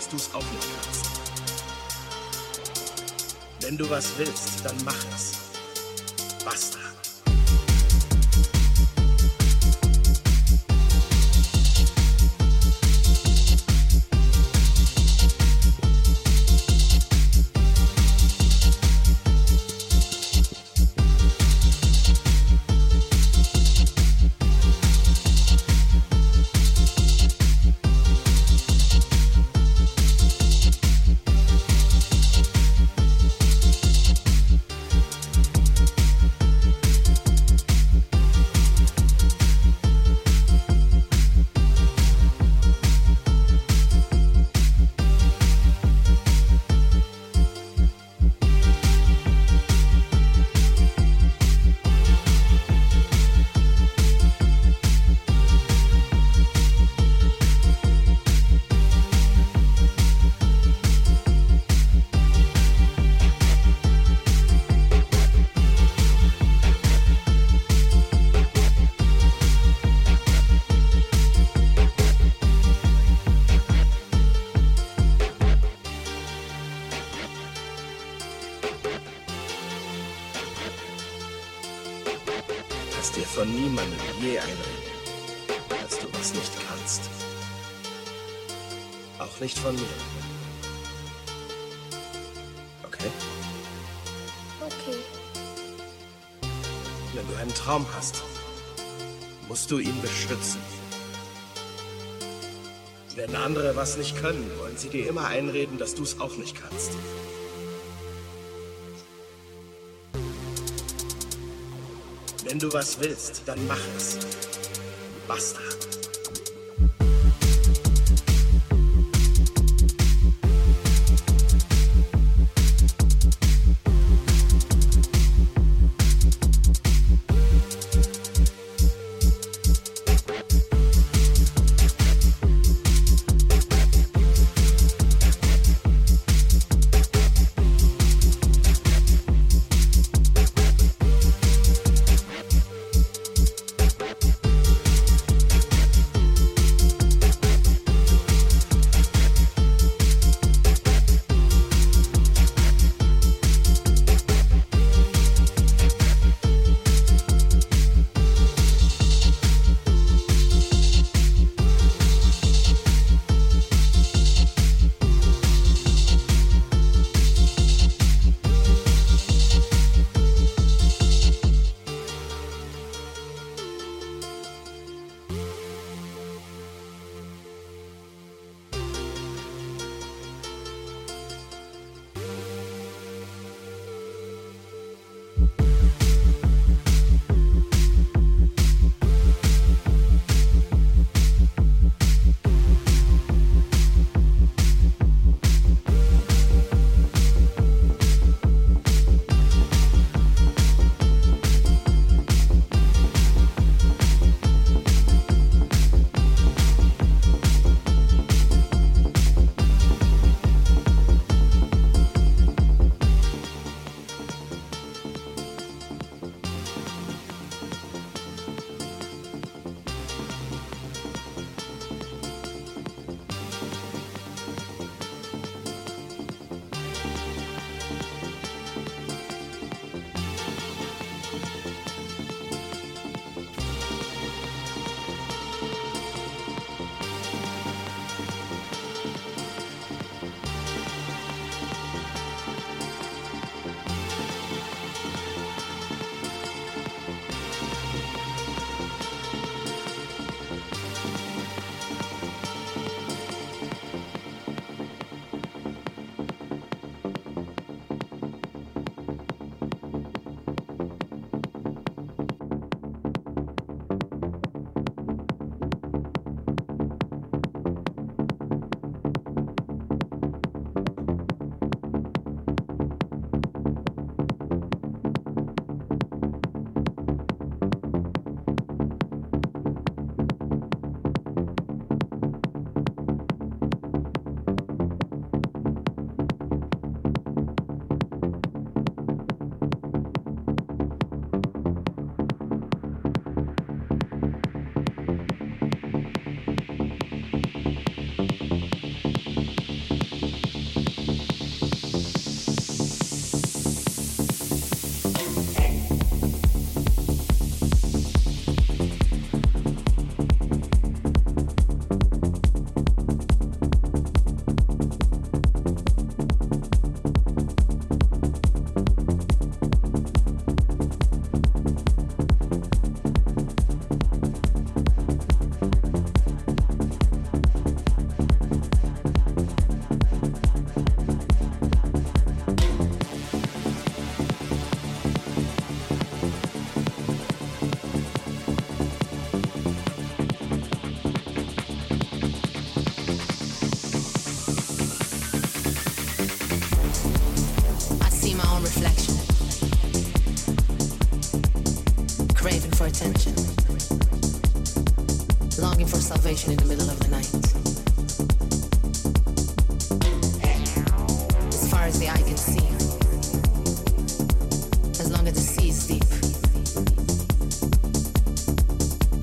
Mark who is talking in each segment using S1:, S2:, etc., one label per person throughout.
S1: dass du es auch nicht kannst. Wenn du was willst, dann mach es.
S2: Du ihn beschützen. Wenn andere was nicht können, wollen sie dir immer einreden, dass du es auch nicht kannst. Wenn du was willst, dann mach es.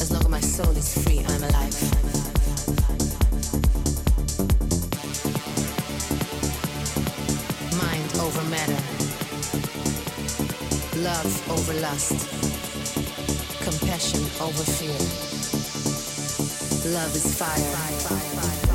S2: As long as my soul is free, I'm alive.
S3: Mind over matter. Love over lust. Compassion over fear. Love is fire. fire, fire, fire.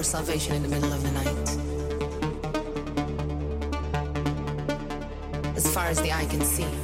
S3: for salvation in
S4: the middle of the night. As far as the eye can see.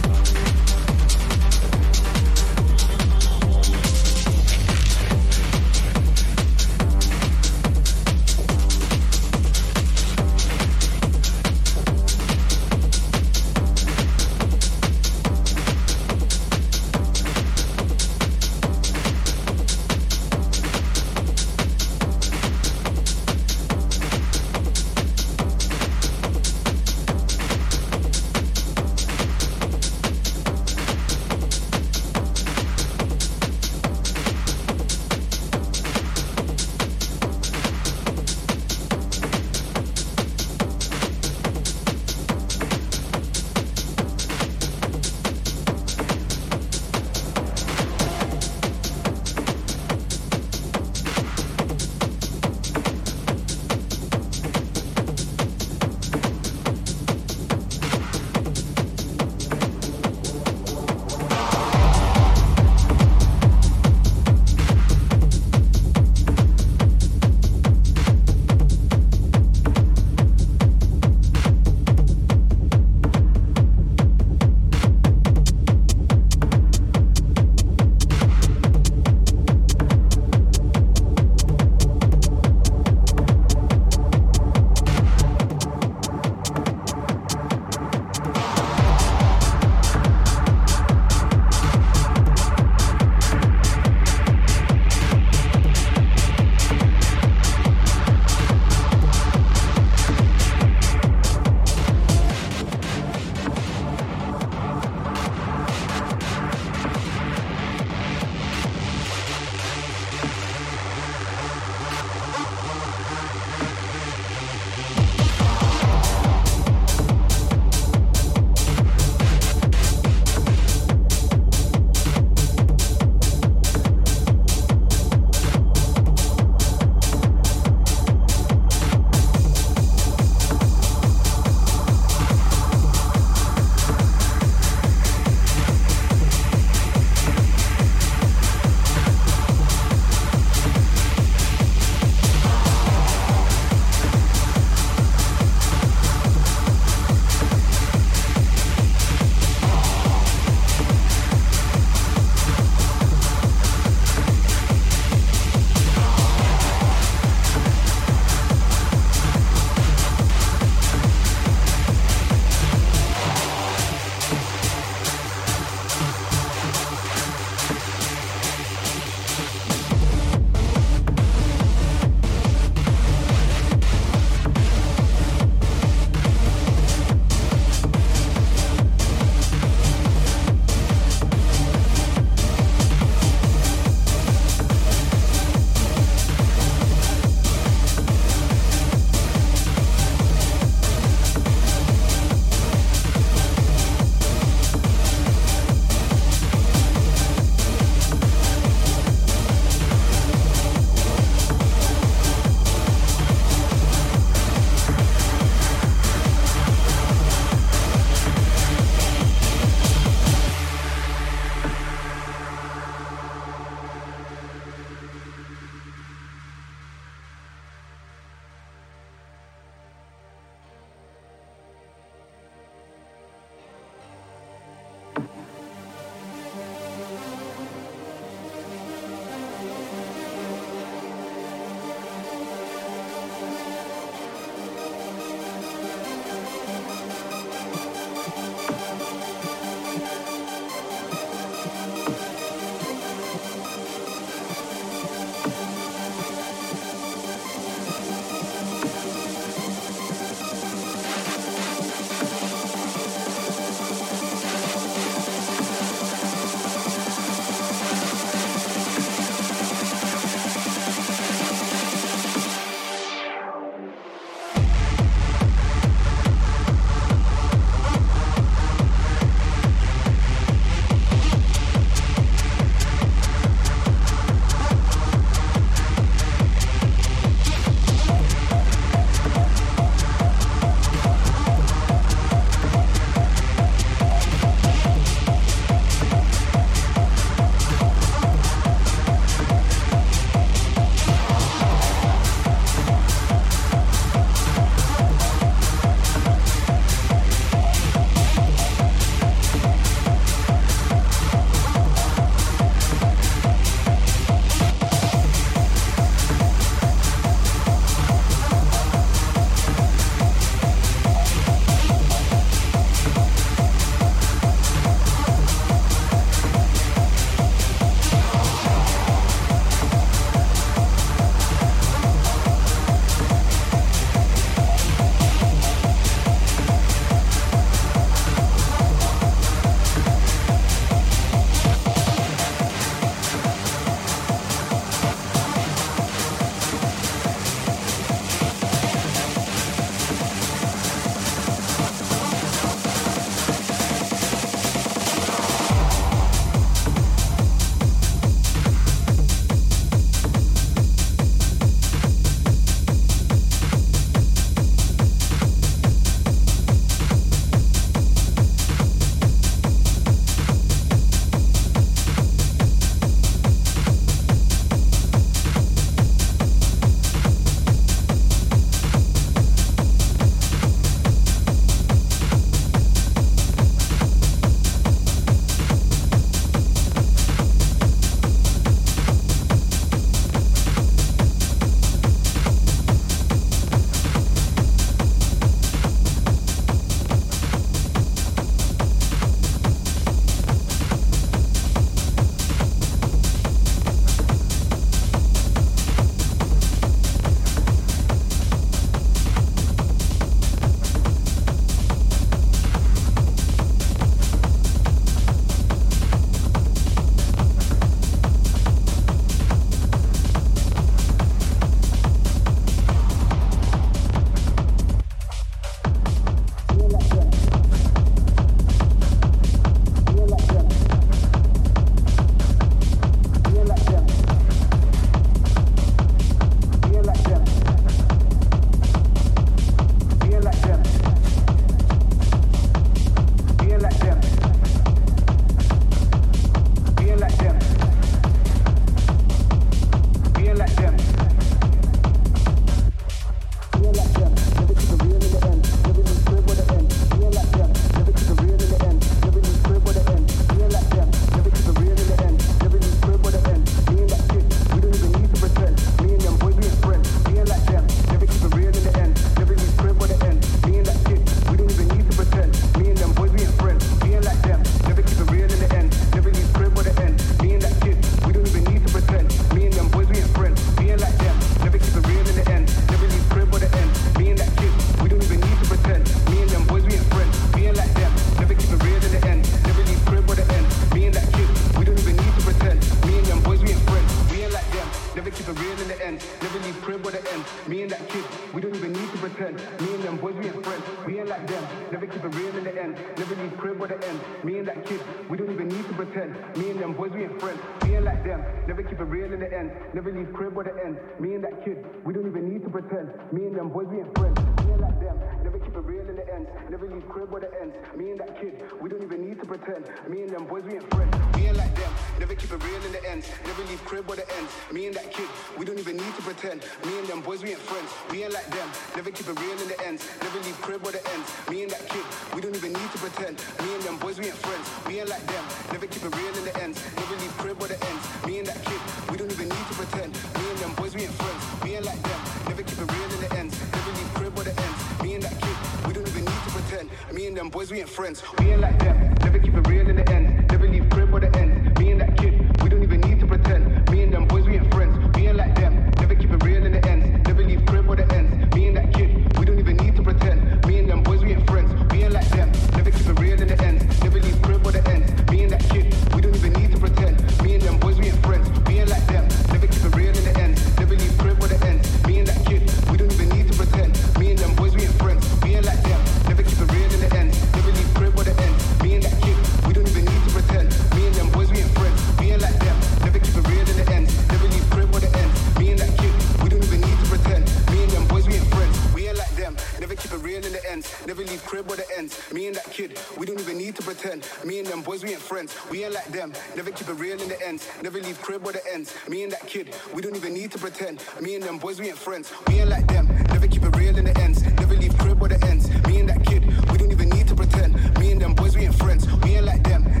S4: friends. We ain't like them. Never keep it real in the ends. Never leave crib or the ends. Me and that kid, we don't even need to pretend. Me and them boys, we ain't friends. We ain't like them. Never keep it real in the ends. Never leave crib or the ends. Me and that kid, we don't even need to pretend. Me and them boys, we ain't friends. We ain't like them.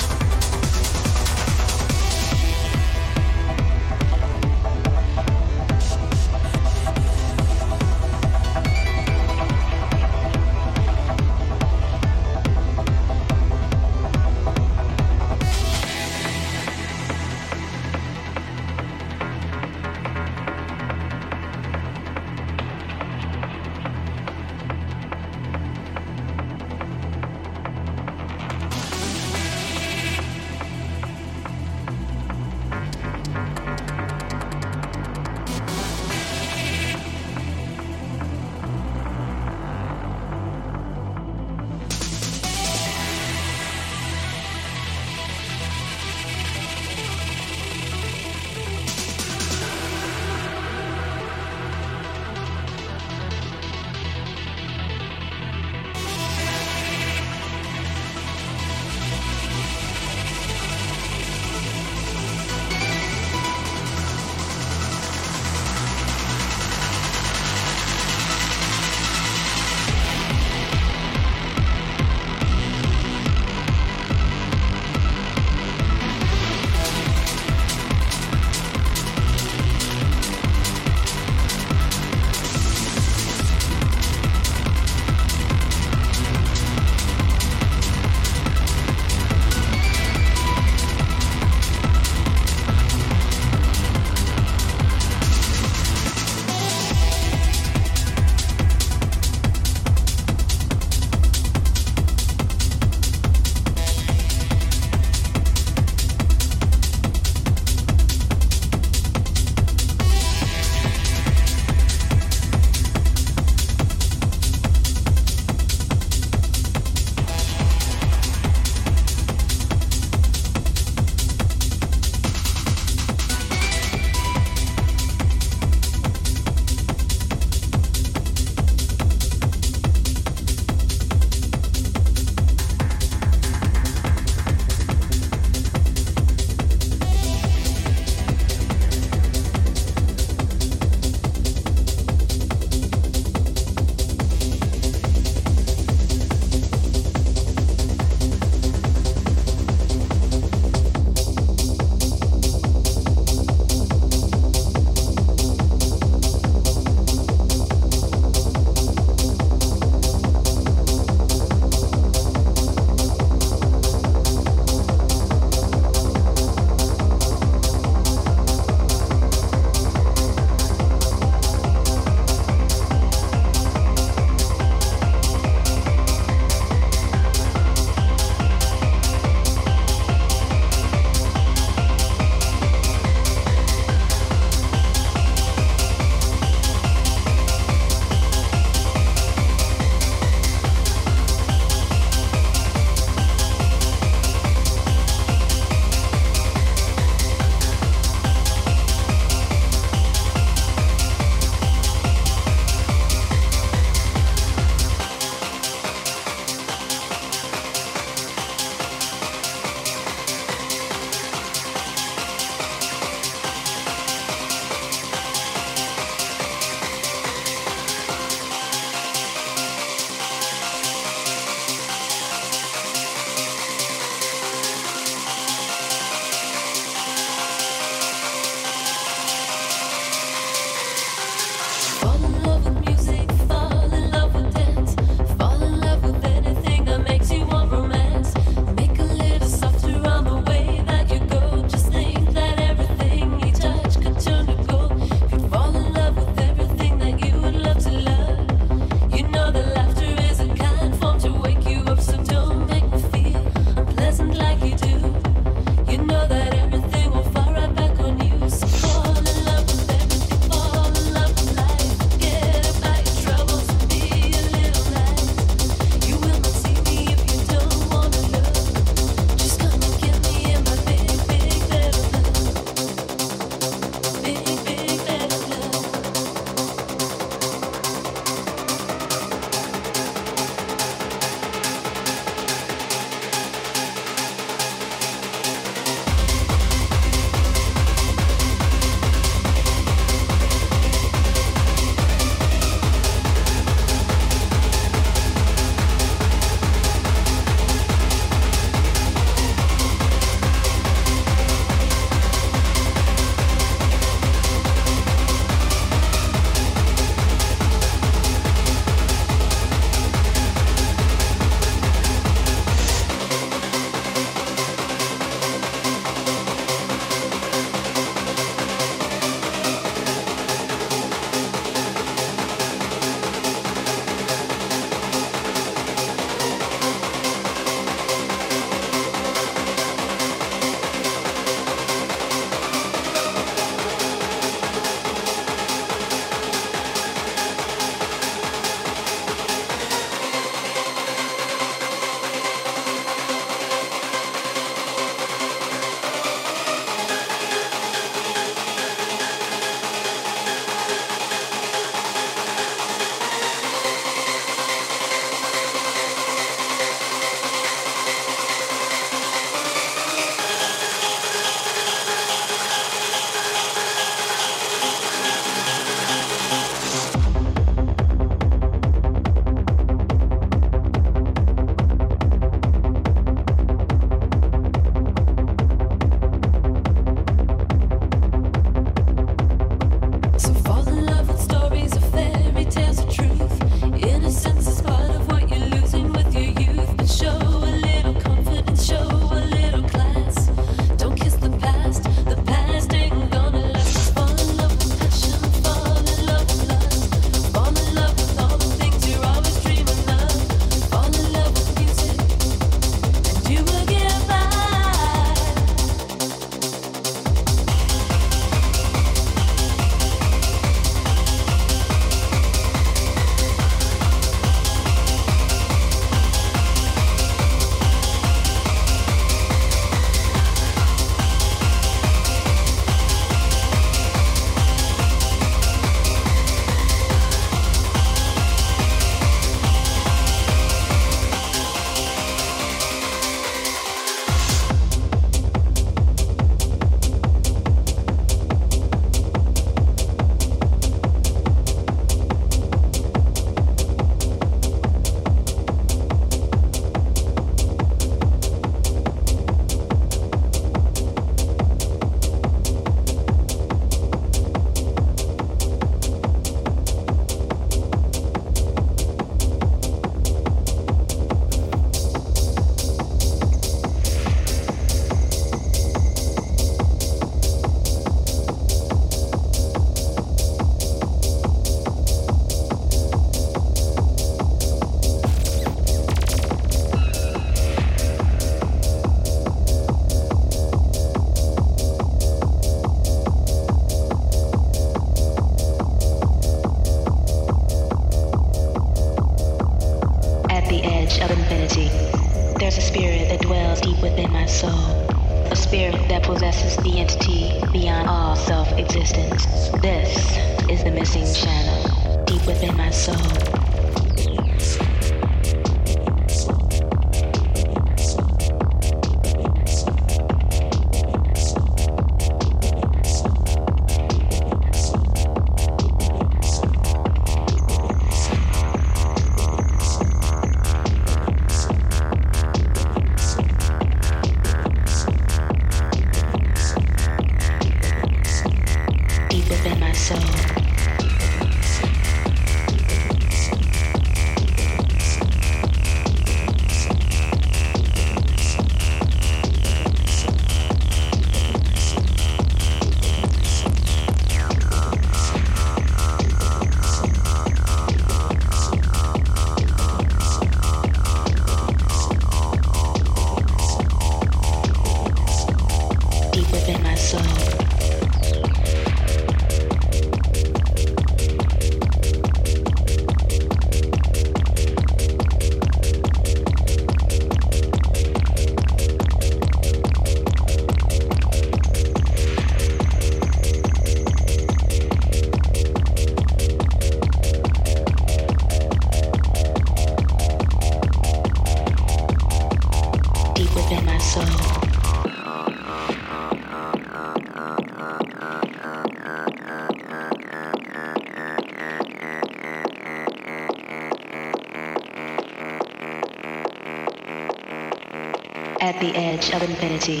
S5: Edge of infinity.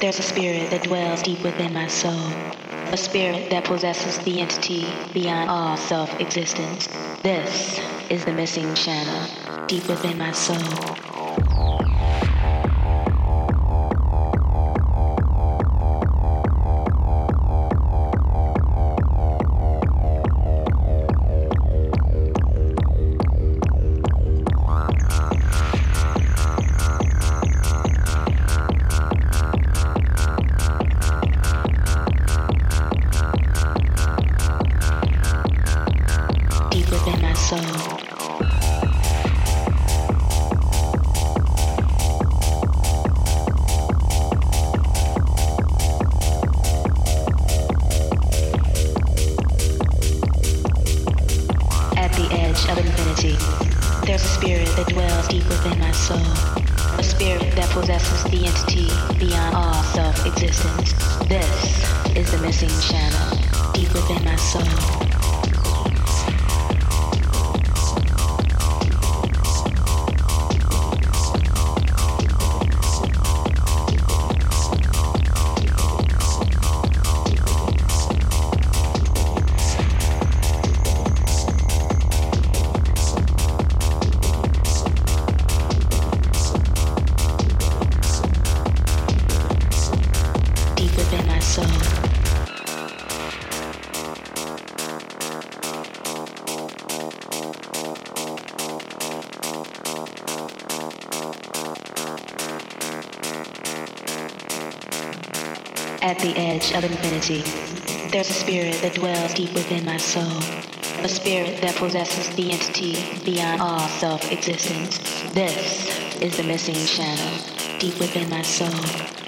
S5: There's a spirit that dwells deep within my soul. A spirit that possesses the entity beyond all self-existence. This is the missing channel deep within my soul. Edge of infinity, there's a spirit that dwells deep within my soul. A spirit that possesses the entity beyond all self-existence. This is the missing channel deep within my soul.